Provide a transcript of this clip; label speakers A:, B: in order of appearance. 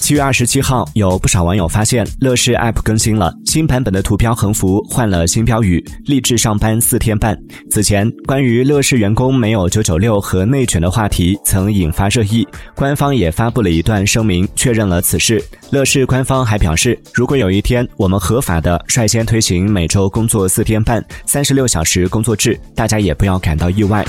A: 七月二十七号，有不少网友发现乐视 App 更新了新版本的图标横幅换了新标语“励志上班四天半”。此前，关于乐视员工没有九九六和内卷的话题曾引发热议，官方也发布了一段声明，确认了此事。乐视官方还表示，如果有一天我们合法的率先推行每周工作四天半、三十六小时工作制，大家也不要感到意外。